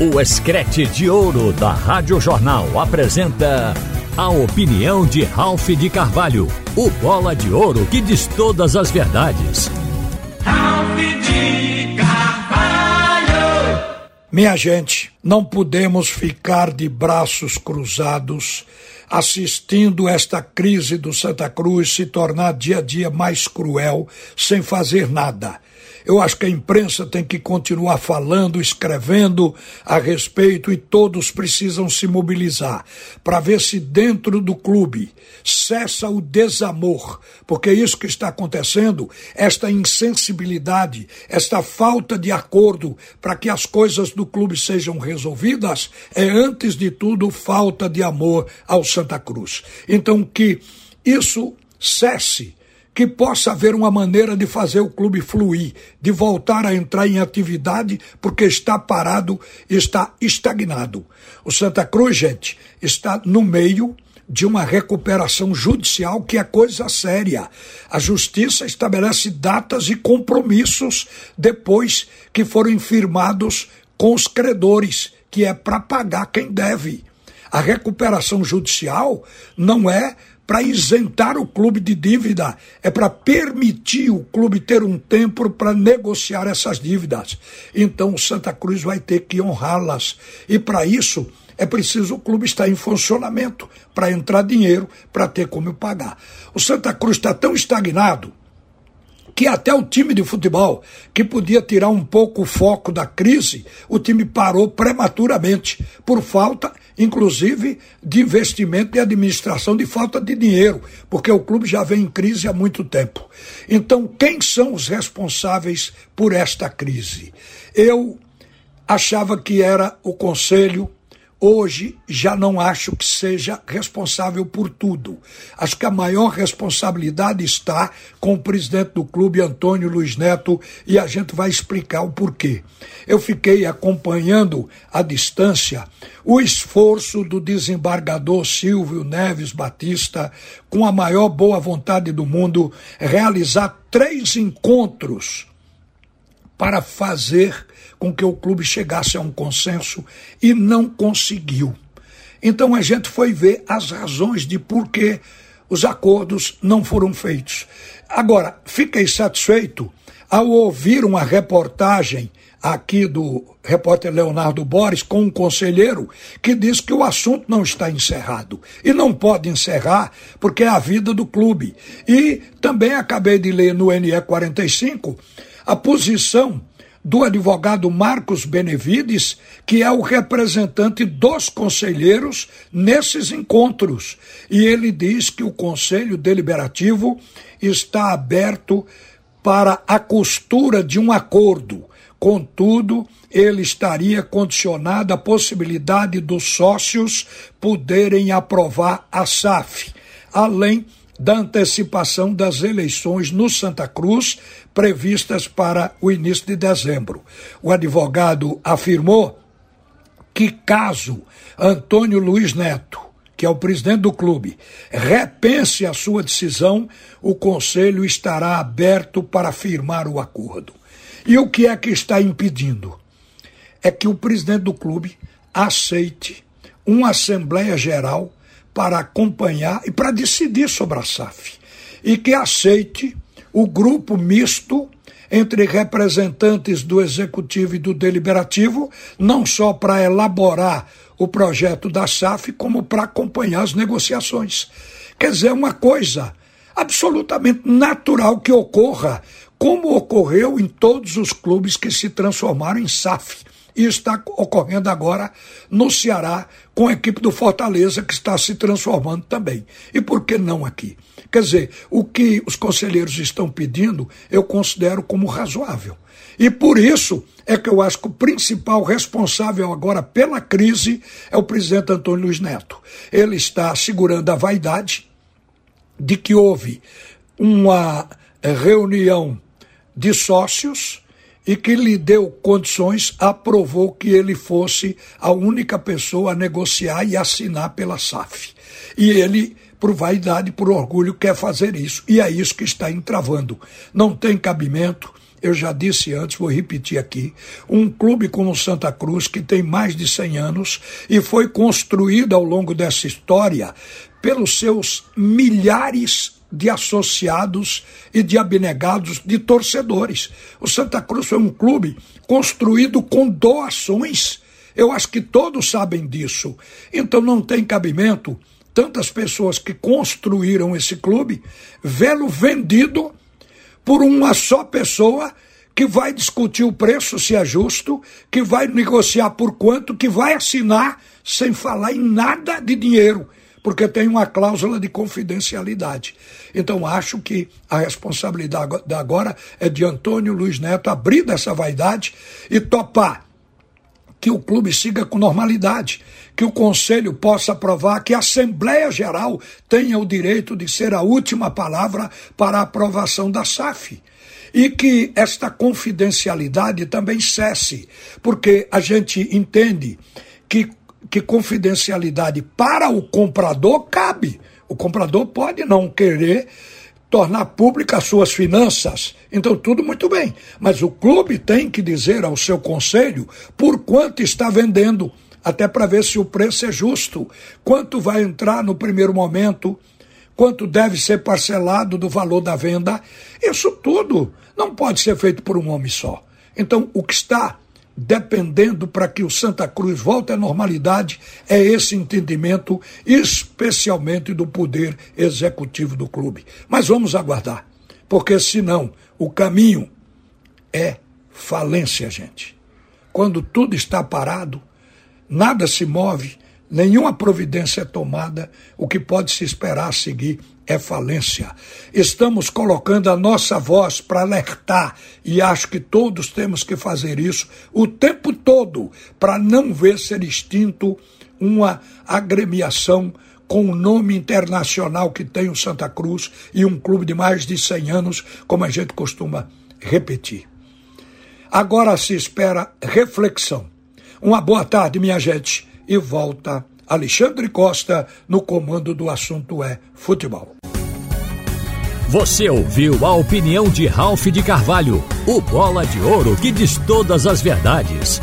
O Escrete de Ouro da Rádio Jornal apresenta a opinião de Ralph de Carvalho, o bola de ouro que diz todas as verdades. Ralph de Carvalho! Minha gente, não podemos ficar de braços cruzados assistindo esta crise do Santa Cruz se tornar dia a dia mais cruel sem fazer nada. Eu acho que a imprensa tem que continuar falando, escrevendo a respeito e todos precisam se mobilizar para ver se dentro do clube cessa o desamor, porque isso que está acontecendo, esta insensibilidade, esta falta de acordo para que as coisas do clube sejam resolvidas, é antes de tudo falta de amor ao Santa Cruz. Então que isso cesse que possa haver uma maneira de fazer o clube fluir, de voltar a entrar em atividade, porque está parado, está estagnado. O Santa Cruz, gente, está no meio de uma recuperação judicial que é coisa séria. A justiça estabelece datas e compromissos depois que forem firmados com os credores, que é para pagar quem deve. A recuperação judicial não é para isentar o clube de dívida, é para permitir o clube ter um tempo para negociar essas dívidas. Então o Santa Cruz vai ter que honrá-las. E para isso é preciso o clube estar em funcionamento para entrar dinheiro para ter como pagar. O Santa Cruz está tão estagnado que até o time de futebol, que podia tirar um pouco o foco da crise, o time parou prematuramente, por falta, inclusive, de investimento e administração, de falta de dinheiro, porque o clube já vem em crise há muito tempo. Então, quem são os responsáveis por esta crise? Eu achava que era o Conselho Hoje já não acho que seja responsável por tudo. Acho que a maior responsabilidade está com o presidente do clube, Antônio Luiz Neto, e a gente vai explicar o porquê. Eu fiquei acompanhando à distância o esforço do desembargador Silvio Neves Batista, com a maior boa vontade do mundo, realizar três encontros para fazer com que o clube chegasse a um consenso e não conseguiu. Então a gente foi ver as razões de por que os acordos não foram feitos. Agora, fiquei satisfeito ao ouvir uma reportagem aqui do repórter Leonardo Borges com um conselheiro que diz que o assunto não está encerrado e não pode encerrar porque é a vida do clube. E também acabei de ler no NE 45 a posição do advogado Marcos Benevides, que é o representante dos conselheiros nesses encontros. E ele diz que o Conselho Deliberativo está aberto para a costura de um acordo. Contudo, ele estaria condicionado à possibilidade dos sócios poderem aprovar a SAF, além da antecipação das eleições no Santa Cruz, previstas para o início de dezembro. O advogado afirmou que, caso Antônio Luiz Neto, que é o presidente do clube, repense a sua decisão, o conselho estará aberto para firmar o acordo. E o que é que está impedindo? É que o presidente do clube aceite uma Assembleia Geral para acompanhar e para decidir sobre a SAF. E que aceite o grupo misto entre representantes do executivo e do deliberativo, não só para elaborar o projeto da SAF, como para acompanhar as negociações. Quer dizer, uma coisa absolutamente natural que ocorra, como ocorreu em todos os clubes que se transformaram em SAF e está ocorrendo agora no Ceará com a equipe do Fortaleza, que está se transformando também. E por que não aqui? Quer dizer, o que os conselheiros estão pedindo, eu considero como razoável. E por isso é que eu acho que o principal responsável agora pela crise é o presidente Antônio Luiz Neto. Ele está segurando a vaidade de que houve uma reunião de sócios e que lhe deu condições, aprovou que ele fosse a única pessoa a negociar e assinar pela SAF. E ele, por vaidade, por orgulho, quer fazer isso. E é isso que está entravando. Não tem cabimento eu já disse antes, vou repetir aqui, um clube como Santa Cruz, que tem mais de 100 anos e foi construído ao longo dessa história pelos seus milhares de associados e de abnegados de torcedores. O Santa Cruz foi um clube construído com doações. Eu acho que todos sabem disso. Então não tem cabimento tantas pessoas que construíram esse clube vê-lo vendido por uma só pessoa que vai discutir o preço se é justo, que vai negociar por quanto, que vai assinar sem falar em nada de dinheiro porque tem uma cláusula de confidencialidade. Então acho que a responsabilidade agora é de Antônio Luiz Neto abrir dessa vaidade e topar que o clube siga com normalidade, que o conselho possa aprovar, que a Assembleia Geral tenha o direito de ser a última palavra para a aprovação da SAF. E que esta confidencialidade também cesse, porque a gente entende que que confidencialidade para o comprador cabe. O comprador pode não querer tornar pública as suas finanças. Então, tudo muito bem. Mas o clube tem que dizer ao seu conselho por quanto está vendendo, até para ver se o preço é justo, quanto vai entrar no primeiro momento, quanto deve ser parcelado do valor da venda. Isso tudo não pode ser feito por um homem só. Então, o que está dependendo para que o Santa Cruz volte à normalidade, é esse entendimento, especialmente do poder executivo do clube. Mas vamos aguardar, porque senão o caminho é falência, gente. Quando tudo está parado, nada se move, nenhuma providência é tomada, o que pode se esperar a seguir é falência. Estamos colocando a nossa voz para alertar, e acho que todos temos que fazer isso o tempo todo, para não ver ser extinto uma agremiação com o nome internacional que tem o Santa Cruz e um clube de mais de 100 anos, como a gente costuma repetir. Agora se espera reflexão. Uma boa tarde, minha gente, e volta Alexandre Costa no comando do assunto é futebol. Você ouviu a opinião de Ralph de Carvalho, o bola de ouro que diz todas as verdades.